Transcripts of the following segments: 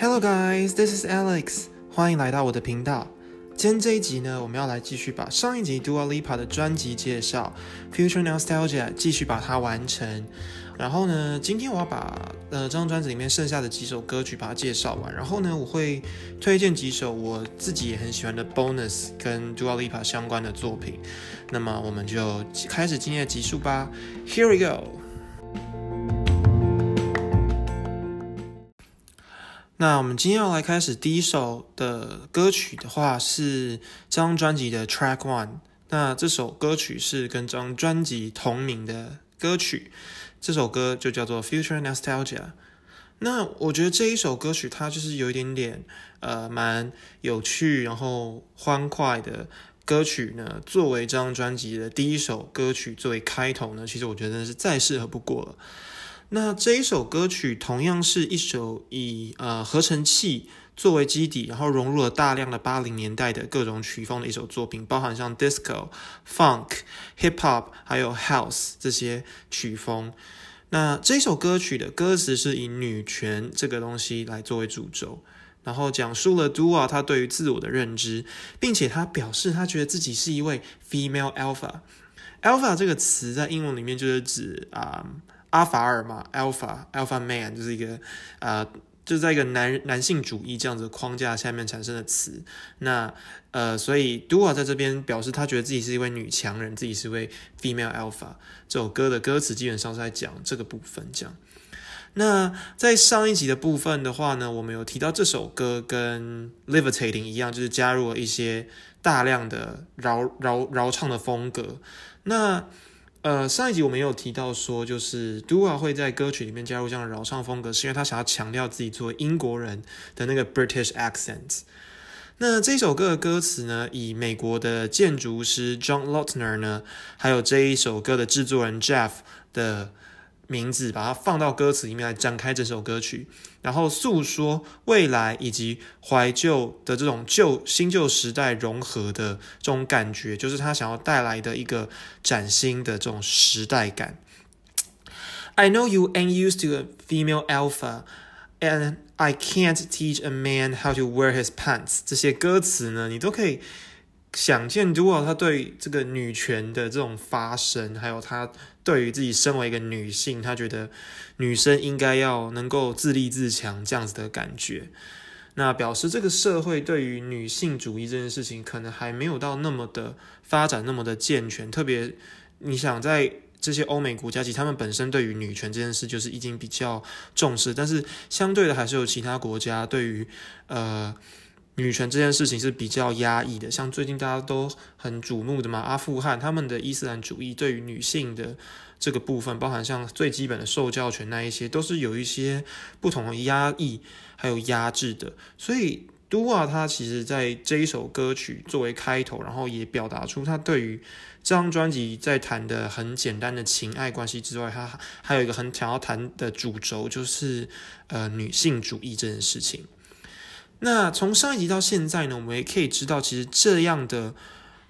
Hello guys, this is Alex，欢迎来到我的频道。今天这一集呢，我们要来继续把上一集 Dua Lipa 的专辑介绍《Future Nostalgia》继续把它完成。然后呢，今天我要把呃这张专辑里面剩下的几首歌曲把它介绍完。然后呢，我会推荐几首我自己也很喜欢的 Bonus 跟 Dua Lipa 相关的作品。那么我们就开始今天的集数吧。Here we go。那我们今天要来开始第一首的歌曲的话，是这张专辑的 Track One。那这首歌曲是跟这张专辑同名的歌曲，这首歌就叫做 Future Nostalgia。那我觉得这一首歌曲它就是有一点点呃蛮有趣，然后欢快的歌曲呢，作为这张专辑的第一首歌曲作为开头呢，其实我觉得是再适合不过了。那这一首歌曲同样是一首以呃合成器作为基底，然后融入了大量的八零年代的各种曲风的一首作品，包含像 disco、funk、hip hop 还有 house 这些曲风。那这首歌曲的歌词是以女权这个东西来作为主轴，然后讲述了 Dua 她对于自我的认知，并且她表示她觉得自己是一位 female alpha。alpha 这个词在英文里面就是指啊。阿法尔嘛，alpha alpha man 就是一个呃，就在一个男男性主义这样子框架下面产生的词。那呃，所以 Dua 在这边表示，他觉得自己是一位女强人，自己是位 female alpha。这首歌的歌词基本上是在讲这个部分。这样，那在上一集的部分的话呢，我们有提到这首歌跟 Levitating 一样，就是加入了一些大量的饶饶饶唱的风格。那呃，上一集我们有提到说，就是 Dua 会在歌曲里面加入这样的饶唱风格，是因为他想要强调自己作为英国人的那个 British accent。那这首歌的歌词呢，以美国的建筑师 John Lautner 呢，还有这一首歌的制作人 Jeff 的。名字把它放到歌词里面来展开这首歌曲，然后诉说未来以及怀旧的这种旧新旧时代融合的这种感觉，就是他想要带来的一个崭新的这种时代感。I know you ain't used to a female alpha, and I can't teach a man how to wear his pants。这些歌词呢，你都可以。想见多少他对这个女权的这种发声，还有他对于自己身为一个女性，他觉得女生应该要能够自立自强这样子的感觉。那表示这个社会对于女性主义这件事情，可能还没有到那么的发展那么的健全。特别你想在这些欧美国家，其实他们本身对于女权这件事就是已经比较重视，但是相对的还是有其他国家对于呃。女权这件事情是比较压抑的，像最近大家都很瞩目的嘛，阿富汗他们的伊斯兰主义对于女性的这个部分，包含像最基本的受教权那一些，都是有一些不同的压抑还有压制的。所以都啊，他其实在这一首歌曲作为开头，然后也表达出他对于这张专辑在谈的很简单的情爱关系之外，他还有一个很想要谈的主轴，就是呃女性主义这件事情。那从上一集到现在呢，我们也可以知道，其实这样的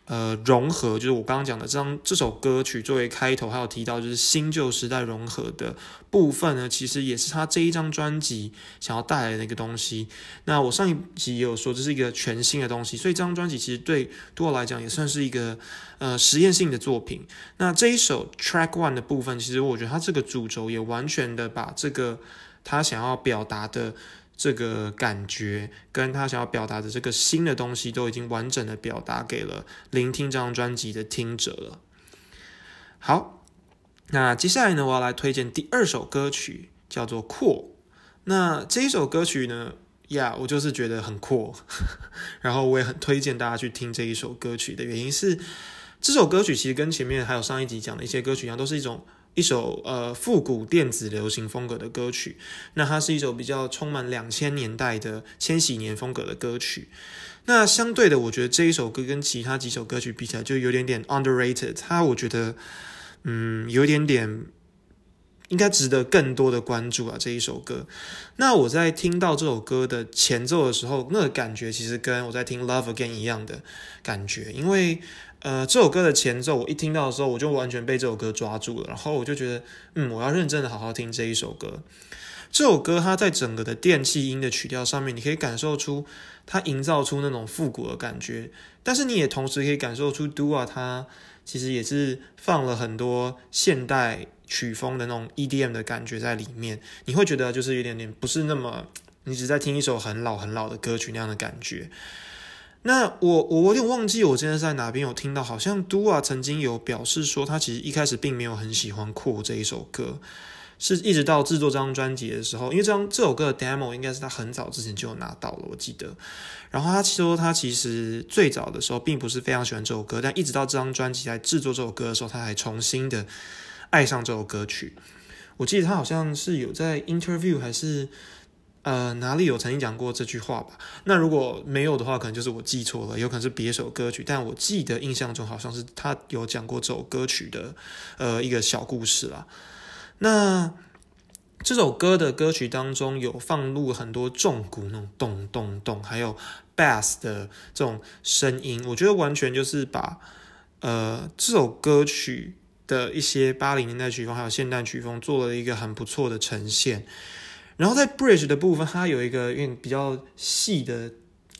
呃融合，就是我刚刚讲的这张这首歌曲作为开头，还有提到就是新旧时代融合的部分呢，其实也是他这一张专辑想要带来的一个东西。那我上一集也有说，这是一个全新的东西，所以这张专辑其实对对我来讲也算是一个呃实验性的作品。那这一首 Track One 的部分，其实我觉得它这个主轴也完全的把这个他想要表达的。这个感觉跟他想要表达的这个新的东西，都已经完整的表达给了聆听这张专辑的听者了。好，那接下来呢，我要来推荐第二首歌曲，叫做《阔》。那这一首歌曲呢，呀，我就是觉得很阔，然后我也很推荐大家去听这一首歌曲的原因是，这首歌曲其实跟前面还有上一集讲的一些歌曲一样，都是一种。一首呃复古电子流行风格的歌曲，那它是一首比较充满两千年代的千禧年风格的歌曲。那相对的，我觉得这一首歌跟其他几首歌曲比起来，就有点点 underrated。它我觉得，嗯，有点点应该值得更多的关注啊。这一首歌，那我在听到这首歌的前奏的时候，那个感觉其实跟我在听 Love Again 一样的感觉，因为呃，这首歌的前奏我一听到的时候，我就完全被这首歌抓住了，然后我就觉得，嗯，我要认真的好好听这一首歌。这首歌它在整个的电气音的曲调上面，你可以感受出它营造出那种复古的感觉，但是你也同时可以感受出 Dua 它其实也是放了很多现代曲风的那种 EDM 的感觉在里面，你会觉得就是有点点不是那么你只在听一首很老很老的歌曲那样的感觉。那我我有点忘记我今天在哪边有听到，好像 Dua 曾经有表示说，他其实一开始并没有很喜欢《酷》这一首歌。是一直到制作这张专辑的时候，因为这张这首歌的 demo 应该是他很早之前就有拿到了，我记得。然后他说他其实最早的时候并不是非常喜欢这首歌，但一直到这张专辑来制作这首歌的时候，他还重新的爱上这首歌曲。我记得他好像是有在 interview 还是呃哪里有曾经讲过这句话吧？那如果没有的话，可能就是我记错了，有可能是别首歌曲。但我记得印象中好像是他有讲过这首歌曲的呃一个小故事啦。那这首歌的歌曲当中有放入很多重鼓那种咚咚咚，还有 bass 的这种声音，我觉得完全就是把呃这首歌曲的一些八零年代曲风还有现代曲风做了一个很不错的呈现。然后在 bridge 的部分，它有一个用比较细的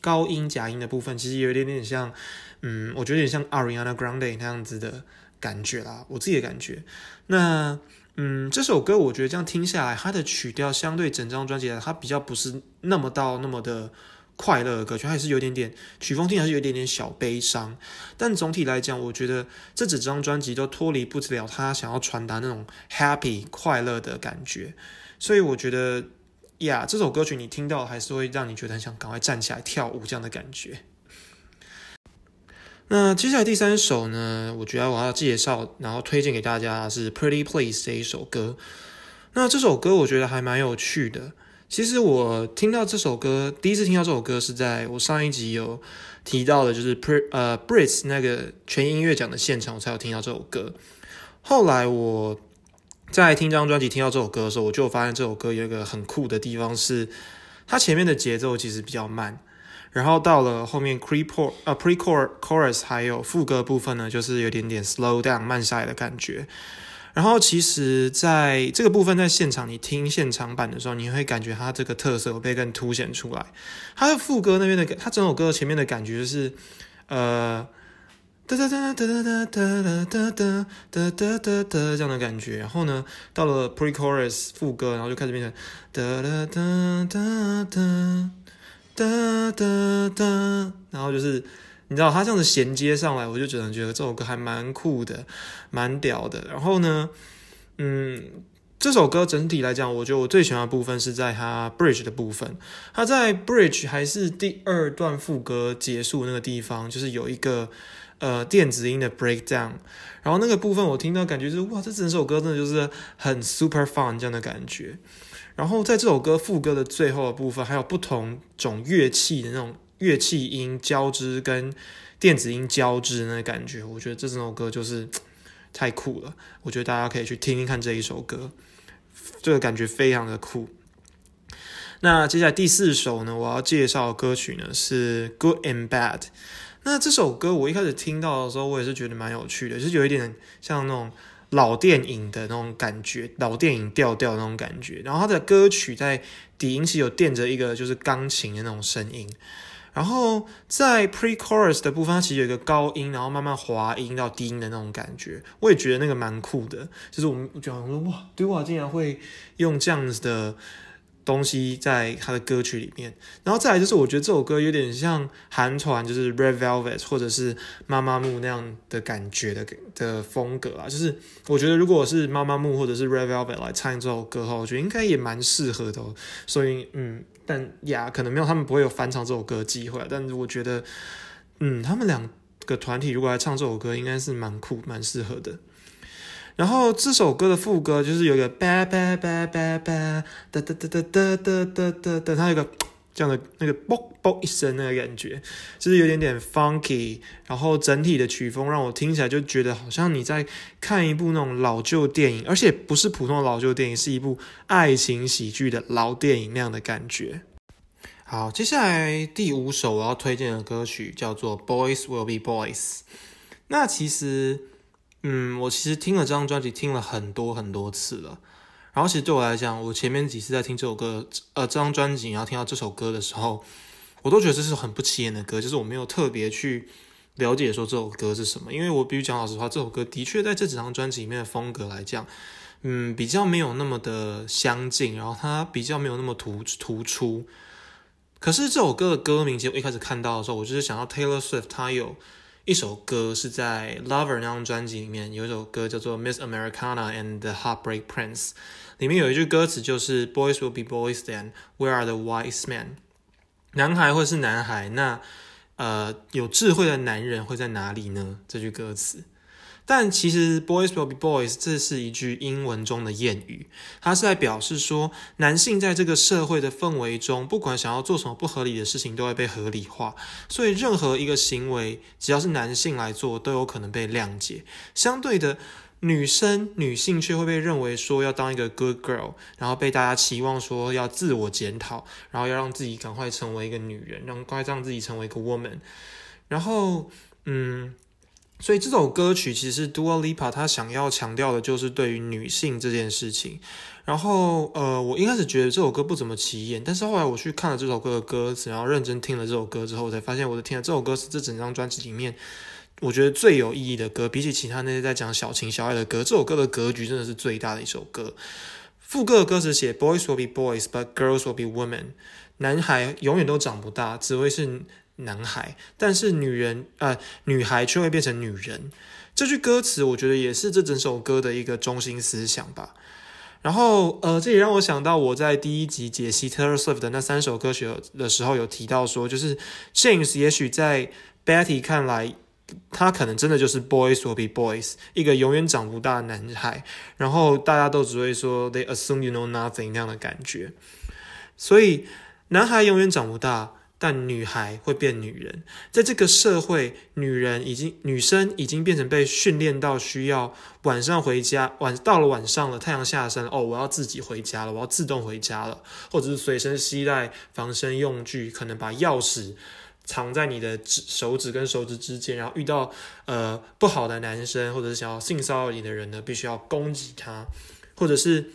高音假音的部分，其实有一点点像，嗯，我觉得有点像 Ariana Grande 那样子的感觉啦，我自己的感觉。那嗯，这首歌我觉得这样听下来，它的曲调相对整张专辑来，它比较不是那么到那么的快乐的歌曲，它还是有点点曲风听还是有点点小悲伤。但总体来讲，我觉得这整张专辑都脱离不了他想要传达那种 happy 快乐的感觉。所以我觉得呀，这首歌曲你听到还是会让你觉得很想赶快站起来跳舞这样的感觉。那接下来第三首呢？我觉得我要介绍，然后推荐给大家是《Pretty Please》这一首歌。那这首歌我觉得还蛮有趣的。其实我听到这首歌，第一次听到这首歌是在我上一集有提到的，就是 Pre 呃 Brits 那个全音乐奖的现场，我才有听到这首歌。后来我在听这张专辑听到这首歌的时候，我就发现这首歌有一个很酷的地方，是它前面的节奏其实比较慢。然后到了后面 pre chor 呃 pre chorus 还有副歌部分呢，就是有点点 slow down 慢下来的感觉。然后其实在这个部分在现场你听现场版的时候，你会感觉它这个特色被更凸显出来。它的副歌那边的，它整首歌前面的感觉就是呃哒哒哒哒哒哒哒哒哒哒哒哒哒这样的感觉。然后呢，到了 pre chorus 副歌，然后就开始变成哒哒哒哒哒。哒哒哒，然后就是你知道他这样子衔接上来，我就只能觉得这首歌还蛮酷的，蛮屌的。然后呢，嗯，这首歌整体来讲，我觉得我最喜欢的部分是在它 bridge 的部分。它在 bridge 还是第二段副歌结束那个地方，就是有一个呃电子音的 breakdown。然后那个部分我听到感觉是哇，这整首歌真的就是很 super fun 这样的感觉。然后在这首歌副歌的最后的部分，还有不同种乐器的那种乐器音交织跟电子音交织那感觉，我觉得这整首歌就是太酷了。我觉得大家可以去听听看这一首歌，这个感觉非常的酷。那接下来第四首呢，我要介绍的歌曲呢是《Good and Bad》。那这首歌我一开始听到的时候，我也是觉得蛮有趣的，就是有一点像那种。老电影的那种感觉，老电影调调那种感觉。然后它的歌曲在底音是有垫着一个就是钢琴的那种声音。然后在 pre-chorus 的部分，它其实有一个高音，然后慢慢滑音到低音的那种感觉。我也觉得那个蛮酷的。就是我们觉得说哇，对哇，竟然会用这样子的。东西在他的歌曲里面，然后再来就是我觉得这首歌有点像韩团，就是 Red Velvet 或者是妈妈木那样的感觉的的风格啊。就是我觉得如果是妈妈木或者是 Red Velvet 来唱这首歌的话，我觉得应该也蛮适合的。所以嗯，但呀，可能没有他们不会有翻唱这首歌机会。但是我觉得，嗯，他们两个团体如果来唱这首歌，应该是蛮酷、蛮适合的。然后这首歌的副歌就是有一个叭叭叭叭叭哒哒哒哒哒哒哒哒哒，它有个 这样的那个啵啵一声那个感觉，就是有点点 funky。然后整体的曲风让我听起来就觉得好像你在看一部那种老旧电影，而且不是普通的老旧电影，是一部爱情喜剧的老电影那样的感觉。好，接下来第五首我要推荐的歌曲叫做《Boys Will Be Boys》。那其实，嗯，我其实听了这张专辑听了很多很多次了。然后其实对我来讲，我前面几次在听这首歌，呃，这张专辑，然后听到这首歌的时候，我都觉得这是很不起眼的歌，就是我没有特别去了解说这首歌是什么。因为我必须讲老实话，这首歌的确在这几张专辑里面的风格来讲，嗯，比较没有那么的相近，然后它比较没有那么突突出。可是这首歌的歌名，其实我一开始看到的时候，我就是想到 Taylor Swift，他有一首歌是在 Lover 那张专辑里面，有一首歌叫做 Miss Americana and the Heartbreak Prince，里面有一句歌词就是 Boys will be boys then，Where are the wise men？男孩或是男孩，那呃有智慧的男人会在哪里呢？这句歌词。但其实 boys will be boys 这是一句英文中的谚语，它是在表示说，男性在这个社会的氛围中，不管想要做什么不合理的事情，都会被合理化。所以任何一个行为，只要是男性来做，都有可能被谅解。相对的，女生、女性却会被认为说要当一个 good girl，然后被大家期望说要自我检讨，然后要让自己赶快成为一个女人，让快让自己成为一个 woman。然后，嗯。所以这首歌曲其实 Dua Lipa 她想要强调的就是对于女性这件事情。然后，呃，我一开始觉得这首歌不怎么起眼，但是后来我去看了这首歌的歌词，然后认真听了这首歌之后，才发现我的天啊，这首歌是这整张专辑里面我觉得最有意义的歌。比起其他那些在讲小情小爱的歌，这首歌的格局真的是最大的一首歌。副歌的歌词写 Boys will be boys, but girls will be women。男孩永远都长不大，只会是。男孩，但是女人，呃，女孩却会变成女人。这句歌词，我觉得也是这整首歌的一个中心思想吧。然后，呃，这也让我想到我在第一集解析 Taylor Swift 的那三首歌曲的时候，有提到说，就是 James 也许在 Betty 看来，他可能真的就是 Boys will be boys，一个永远长不大的男孩。然后大家都只会说 They assume you know nothing 那样的感觉。所以，男孩永远长不大。但女孩会变女人，在这个社会，女人已经女生已经变成被训练到需要晚上回家，晚到了晚上了，太阳下山哦，我要自己回家了，我要自动回家了，或者是随身携带防身用具，可能把钥匙藏在你的指手指跟手指之间，然后遇到呃不好的男生或者是想要性骚扰你的人呢，必须要攻击他，或者是。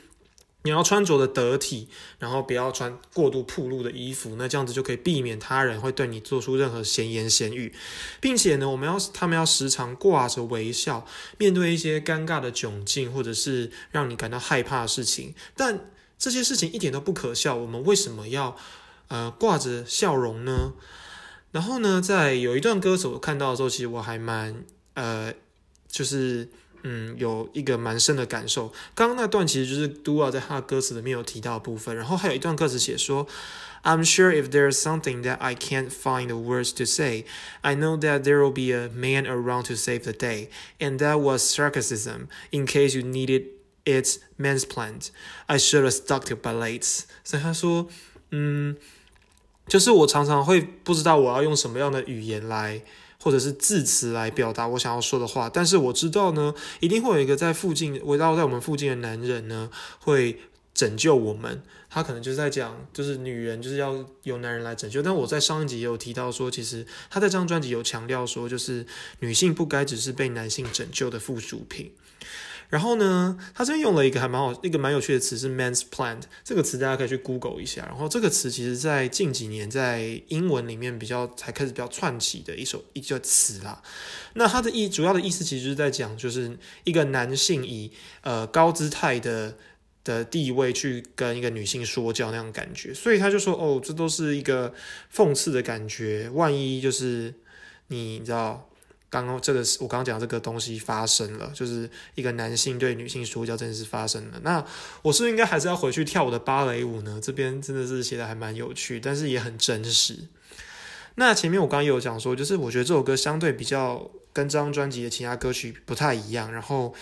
你要穿着的得体，然后不要穿过度暴露的衣服，那这样子就可以避免他人会对你做出任何闲言闲语，并且呢，我们要他们要时常挂着微笑，面对一些尴尬的窘境或者是让你感到害怕的事情。但这些事情一点都不可笑，我们为什么要呃挂着笑容呢？然后呢，在有一段歌词我看到的时候，其实我还蛮呃，就是。嗯，有一个蛮深的感受。刚刚那段其实就是 Dua 在他的歌词里面有提到的部分，然后还有一段歌词写说：“I'm sure if there's something that I can't find the words to say, I know that there will be a man around to save the day, and that was sarcasm. In case you needed it's mansplained, I should have stuck to ballets。”所以他说，嗯，就是我常常会不知道我要用什么样的语言来。或者是字词来表达我想要说的话，但是我知道呢，一定会有一个在附近围绕在我们附近的男人呢，会拯救我们。他可能就是在讲，就是女人就是要由男人来拯救。但我在上一集也有提到说，其实他在这张专辑有强调说，就是女性不该只是被男性拯救的附属品。然后呢，他这边用了一个还蛮好、一个蛮有趣的词是 “man's plant”。这个词大家可以去 Google 一下。然后这个词其实在近几年在英文里面比较才开始比较串起的一首一个词啦。那它的意主要的意思其实是在讲，就是一个男性以呃高姿态的的地位去跟一个女性说教那样感觉。所以他就说：“哦，这都是一个讽刺的感觉。万一就是你知道。”刚刚这个是我刚刚讲这个东西发生了，就是一个男性对女性说教这件事发生了。那我是不是应该还是要回去跳我的芭蕾舞呢？这边真的是写的还蛮有趣，但是也很真实。那前面我刚刚有讲说，就是我觉得这首歌相对比较跟这张专辑的其他歌曲不太一样，然后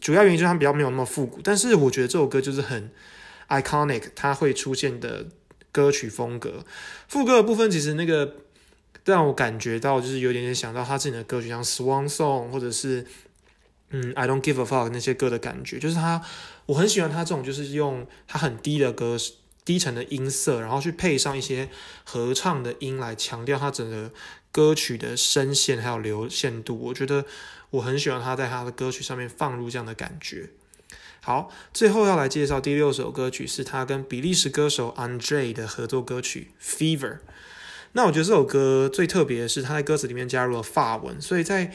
主要原因就是它比较没有那么复古。但是我觉得这首歌就是很 iconic，它会出现的歌曲风格。副歌的部分其实那个。让我感觉到就是有点点想到他自己的歌曲，像《Swan Song》或者是嗯《I Don't Give a Fuck》那些歌的感觉，就是他我很喜欢他这种就是用他很低的歌低沉的音色，然后去配上一些合唱的音来强调它整个歌曲的声线还有流线度。我觉得我很喜欢他在他的歌曲上面放入这样的感觉。好，最后要来介绍第六首歌曲，是他跟比利时歌手 Andre 的合作歌曲《Fever》。那我觉得这首歌最特别的是，它在歌词里面加入了法文，所以在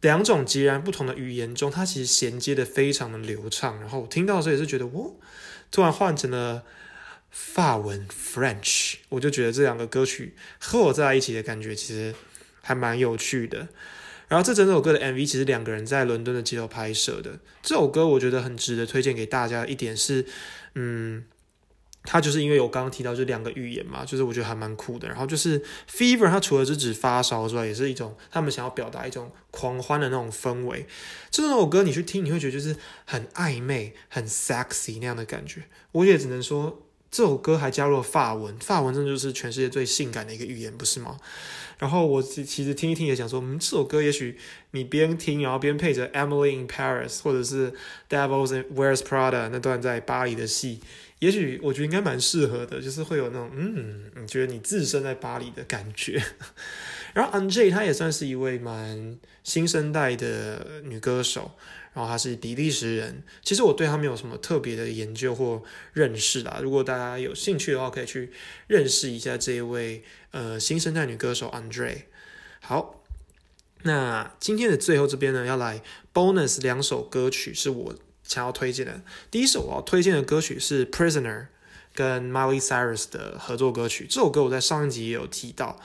两种截然不同的语言中，它其实衔接的非常的流畅。然后我听到的时候也是觉得，哇，突然换成了法文 French，我就觉得这两个歌曲和我在一起的感觉其实还蛮有趣的。然后这整首歌的 MV 其实两个人在伦敦的街头拍摄的。这首歌我觉得很值得推荐给大家。一点是，嗯，它就是因为我刚刚提到就两个语言嘛，就是我觉得还蛮酷的。然后就是 Fever，它除了是指发烧之外，也是一种他们想要表达一种狂欢的那种氛围。这首歌你去听，你会觉得就是很暧昧、很 sexy 那样的感觉。我也只能说，这首歌还加入了法文，法文真的就是全世界最性感的一个语言，不是吗？然后我其实听一听也想说，嗯，这首歌也许你边听，然後边配着《Emily in Paris》或者是《Devils Wears Prada》那段在巴黎的戏，也许我觉得应该蛮适合的，就是会有那种嗯，你觉得你置身在巴黎的感觉。然后 Angie 她也算是一位蛮新生代的女歌手。然后她是比利时人，其实我对她没有什么特别的研究或认识啦。如果大家有兴趣的话，可以去认识一下这一位呃新生代女歌手 Andre。好，那今天的最后这边呢，要来 bonus 两首歌曲是我想要推荐的。第一首我要推荐的歌曲是 Prisoner 跟 Miley Cyrus 的合作歌曲。这首歌我在上一集也有提到，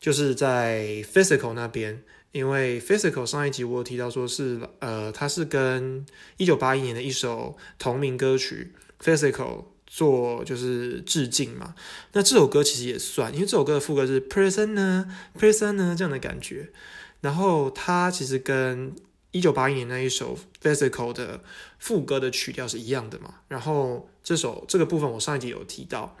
就是在 Physical 那边。因为 Physical 上一集我有提到说是，呃，它是跟一九八一年的一首同名歌曲 Physical 做就是致敬嘛。那这首歌其实也算，因为这首歌的副歌是 Prisoner Prisoner 这样的感觉。然后它其实跟一九八一年那一首 Physical 的副歌的曲调是一样的嘛。然后这首这个部分我上一集有提到。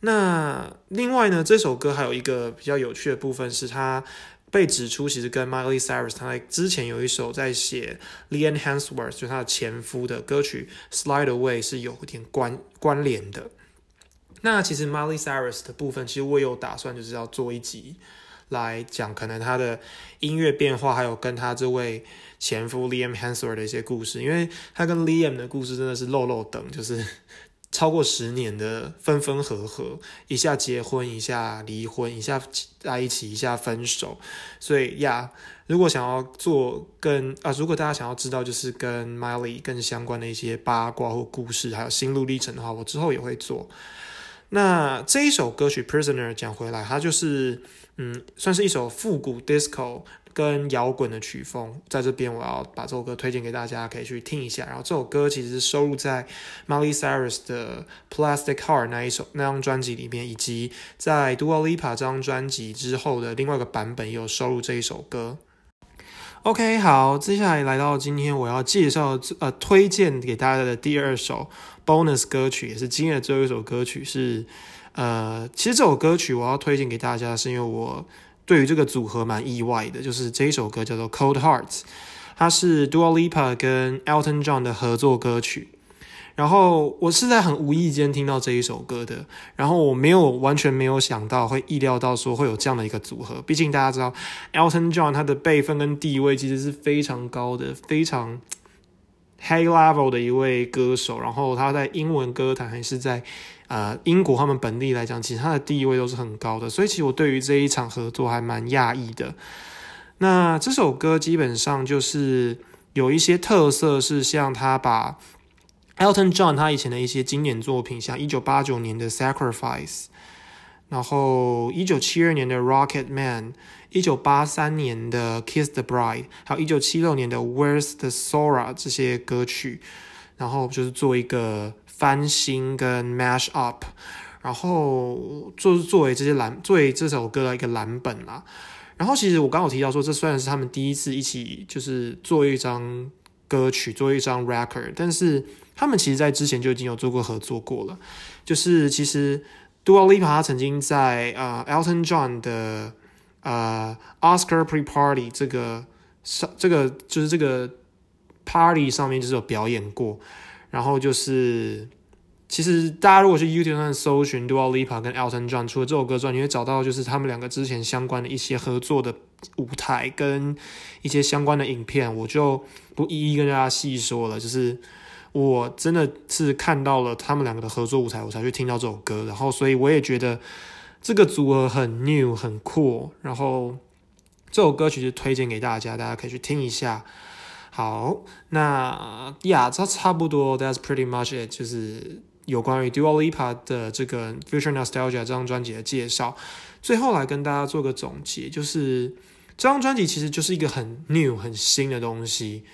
那另外呢，这首歌还有一个比较有趣的部分是它。被指出，其实跟 Miley Cyrus 他在之前有一首在写 Liam Hemsworth 就是他的前夫的歌曲 Slide Away 是有一点关关联的。那其实 Miley Cyrus 的部分，其实我有打算就是要做一集来讲，可能他的音乐变化，还有跟他这位前夫 Liam Hensworth 的一些故事，因为他跟 Liam 的故事真的是漏漏等，就是。超过十年的分分合合，一下结婚，一下离婚，一下在一起，一下分手。所以呀，如果想要做跟啊，如果大家想要知道就是跟 Miley 更相关的一些八卦或故事，还有心路历程的话，我之后也会做。那这一首歌曲《Prisoner》讲回来，它就是嗯，算是一首复古 disco。跟摇滚的曲风，在这边我要把这首歌推荐给大家，可以去听一下。然后这首歌其实是收录在 Miley Cyrus 的 Plastic Heart 那一首那张专辑里面，以及在 Dua Lipa 这张专辑之后的另外一个版本也有收录这一首歌。OK，好，接下来来到今天我要介绍呃推荐给大家的第二首 bonus 歌曲，也是今天的最后一首歌曲是呃，其实这首歌曲我要推荐给大家，是因为我。对于这个组合蛮意外的，就是这一首歌叫做《Cold Hearts》，它是 Dua Lipa 跟 Elton John 的合作歌曲。然后我是在很无意间听到这一首歌的，然后我没有完全没有想到会意料到说会有这样的一个组合。毕竟大家知道 Elton John 他的辈分跟地位其实是非常高的，非常 high level 的一位歌手。然后他在英文歌坛还是在。呃，英国他们本地来讲，其实他的地位都是很高的，所以其实我对于这一场合作还蛮讶异的。那这首歌基本上就是有一些特色，是像他把 Elton John 他以前的一些经典作品，像一九八九年的 Sacrifice，然后一九七二年的 Rocket Man，一九八三年的 Kiss the Bride，还有一九七六年的 Where's the Sora 这些歌曲，然后就是做一个。翻新跟 mash up，然后就是作为这些蓝作为这首歌的一个蓝本啦。然后其实我刚好提到说，这虽然是他们第一次一起就是做一张歌曲，做一张 record，但是他们其实在之前就已经有做过合作过了。就是其实 Dua Lipa 他曾经在呃 Elton John 的呃 Oscar Pre Party 这个上这个就是这个 party 上面就是有表演过。然后就是其实大家如果去 YouTube 上搜寻 Dua Lipa 跟 Elton John，除了这首歌之外，你会找到就是他们两个之前相关的一些合作的舞台跟一些相关的影片，我就不一一跟大家细说了。就是我真的是看到了他们两个的合作舞台，我才去听到这首歌，然后所以我也觉得这个组合很 new 很酷，然后这首歌曲就推荐给大家，大家可以去听一下。好，那呀，这差不多，That's pretty much it，就是有关于 Dua Lipa 的这个 Future Nostalgia 这张专辑的介绍。最后来跟大家做个总结，就是这张专辑其实就是一个很 new、很新的东西。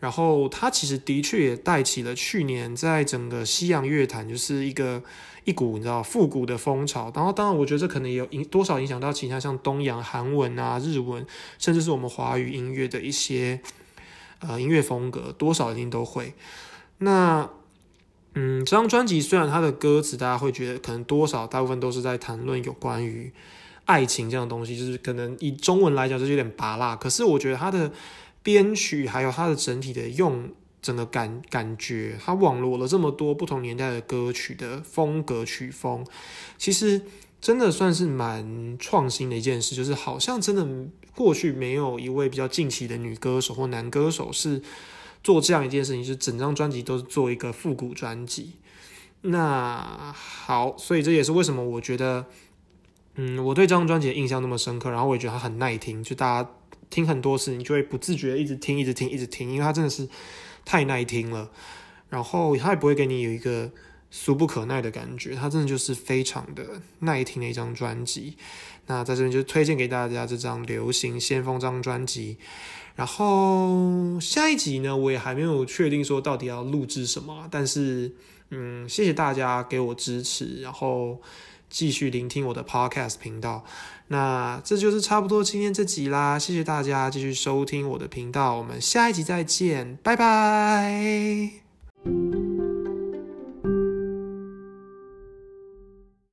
然后它其实的确也带起了去年在整个西洋乐坛就是一个一股你知道复古的风潮。然后当然，我觉得这可能也有影多少影响到其他像东洋韩文啊、日文，甚至是我们华语音乐的一些。呃，音乐风格多少一定都会。那，嗯，这张专辑虽然它的歌词大家会觉得可能多少大部分都是在谈论有关于爱情这样的东西，就是可能以中文来讲就是有点拔辣。可是我觉得它的编曲还有它的整体的用整个感感觉，它网罗了这么多不同年代的歌曲的风格曲风，其实真的算是蛮创新的一件事，就是好像真的。过去没有一位比较近期的女歌手或男歌手是做这样一件事情，就是整张专辑都是做一个复古专辑。那好，所以这也是为什么我觉得，嗯，我对这张专辑的印象那么深刻。然后我也觉得它很耐听，就大家听很多次，你就会不自觉一直听，一直听，一直听，因为它真的是太耐听了。然后它也不会给你有一个。俗不可耐的感觉，它真的就是非常的耐听的一张专辑。那在这边就推荐给大家这张《流行先锋》张专辑。然后下一集呢，我也还没有确定说到底要录制什么，但是嗯，谢谢大家给我支持，然后继续聆听我的 Podcast 频道。那这就是差不多今天这集啦，谢谢大家继续收听我的频道，我们下一集再见，拜拜。